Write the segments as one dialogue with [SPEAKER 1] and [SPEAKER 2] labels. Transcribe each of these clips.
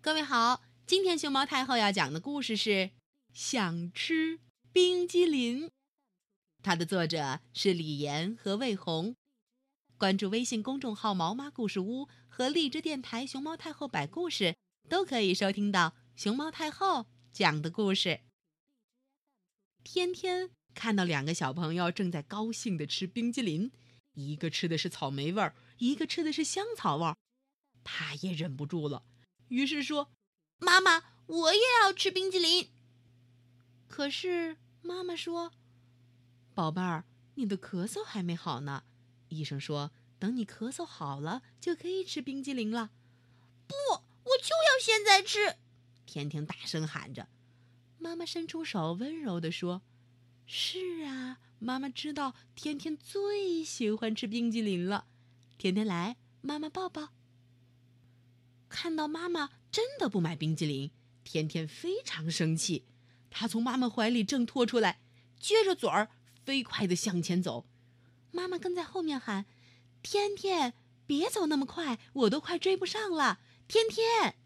[SPEAKER 1] 各位好，今天熊猫太后要讲的故事是《想吃冰激凌》，它的作者是李岩和魏红。关注微信公众号“毛妈故事屋”和荔枝电台“熊猫太后摆故事”，都可以收听到熊猫太后讲的故事。天天看到两个小朋友正在高兴地吃冰激凌，一个吃的是草莓味儿，一个吃的是香草味儿，他也忍不住了。于是说：“
[SPEAKER 2] 妈妈，我也要吃冰激凌。”
[SPEAKER 1] 可是妈妈说：“宝贝儿，你的咳嗽还没好呢。医生说，等你咳嗽好了，就可以吃冰激凌了。”
[SPEAKER 2] 不，我就要现在吃！
[SPEAKER 1] 天天大声喊着。妈妈伸出手，温柔地说：“是啊，妈妈知道天天最喜欢吃冰激凌了。天天来，妈妈抱抱。”看到妈妈真的不买冰激凌，天天非常生气。他从妈妈怀里挣脱出来，撅着嘴儿，飞快地向前走。妈妈跟在后面喊：“天天，别走那么快，我都快追不上了。”天天。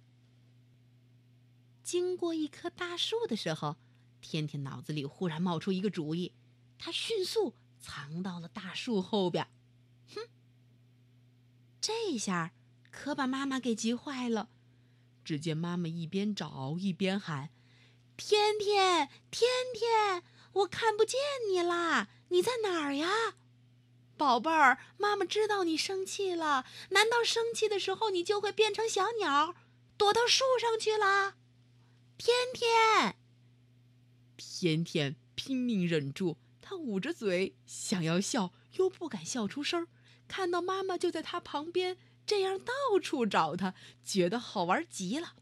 [SPEAKER 1] 经过一棵大树的时候，天天脑子里忽然冒出一个主意，他迅速藏到了大树后边。哼，这下。可把妈妈给急坏了。只见妈妈一边找一边喊：“天天，天天，我看不见你啦！你在哪儿呀，宝贝儿？妈妈知道你生气了。难道生气的时候你就会变成小鸟，躲到树上去了？天天，天天拼命忍住，他捂着嘴想要笑，又不敢笑出声看到妈妈就在他旁边。这样到处找他，觉得好玩极了。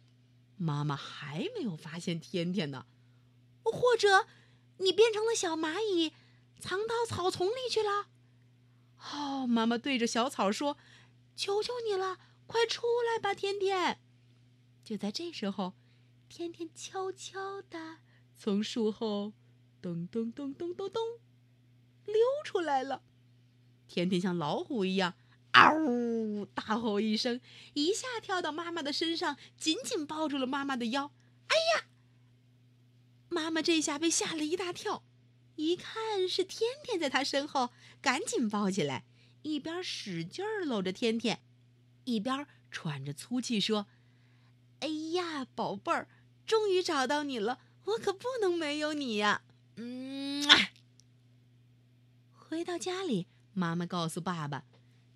[SPEAKER 1] 妈妈还没有发现天天呢，或者你变成了小蚂蚁，藏到草丛里去了。哦，妈妈对着小草说：“求求你了，快出来吧，天天！”就在这时候，天天悄悄地从树后咚咚咚咚咚咚溜出来了。天天像老虎一样。嗷！大吼一声，一下跳到妈妈的身上，紧紧抱住了妈妈的腰。哎呀！妈妈这下被吓了一大跳，一看是天天在她身后，赶紧抱起来，一边使劲搂着天天，一边喘着粗气说：“哎呀，宝贝儿，终于找到你了，我可不能没有你呀！”嗯。回到家里，妈妈告诉爸爸。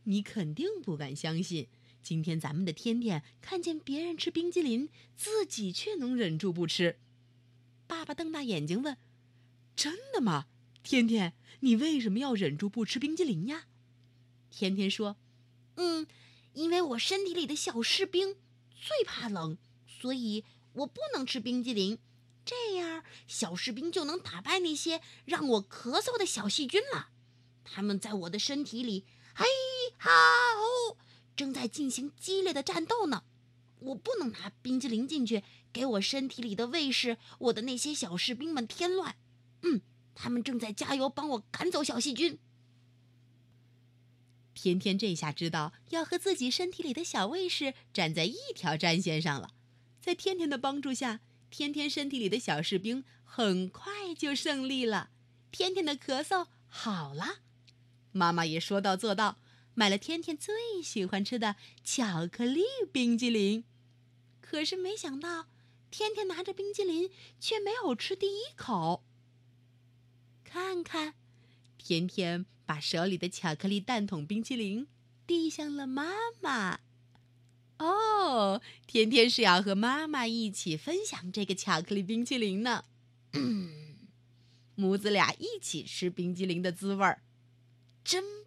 [SPEAKER 1] 你肯定不敢相信，今天咱们的天天看见别人吃冰激凌，自己却能忍住不吃。爸爸瞪大眼睛问：“真的吗？天天，你为什么要忍住不吃冰激凌呀？”天天说：“
[SPEAKER 2] 嗯，因为我身体里的小士兵最怕冷，所以我不能吃冰激凌。这样，小士兵就能打败那些让我咳嗽的小细菌了。他们在我的身体里。”嘿哈哦，正在进行激烈的战斗呢。我不能拿冰激凌进去，给我身体里的卫士，我的那些小士兵们添乱。嗯，他们正在加油帮我赶走小细菌。
[SPEAKER 1] 天天这下知道要和自己身体里的小卫士站在一条战线上了。在天天的帮助下，天天身体里的小士兵很快就胜利了。天天的咳嗽好了。妈妈也说到做到，买了天天最喜欢吃的巧克力冰激凌。可是没想到，天天拿着冰激凌却没有吃第一口。看看，天天把手里的巧克力蛋筒冰淇淋递向了妈妈。哦，天天是要和妈妈一起分享这个巧克力冰淇淋呢。母子俩一起吃冰激凌的滋味儿。真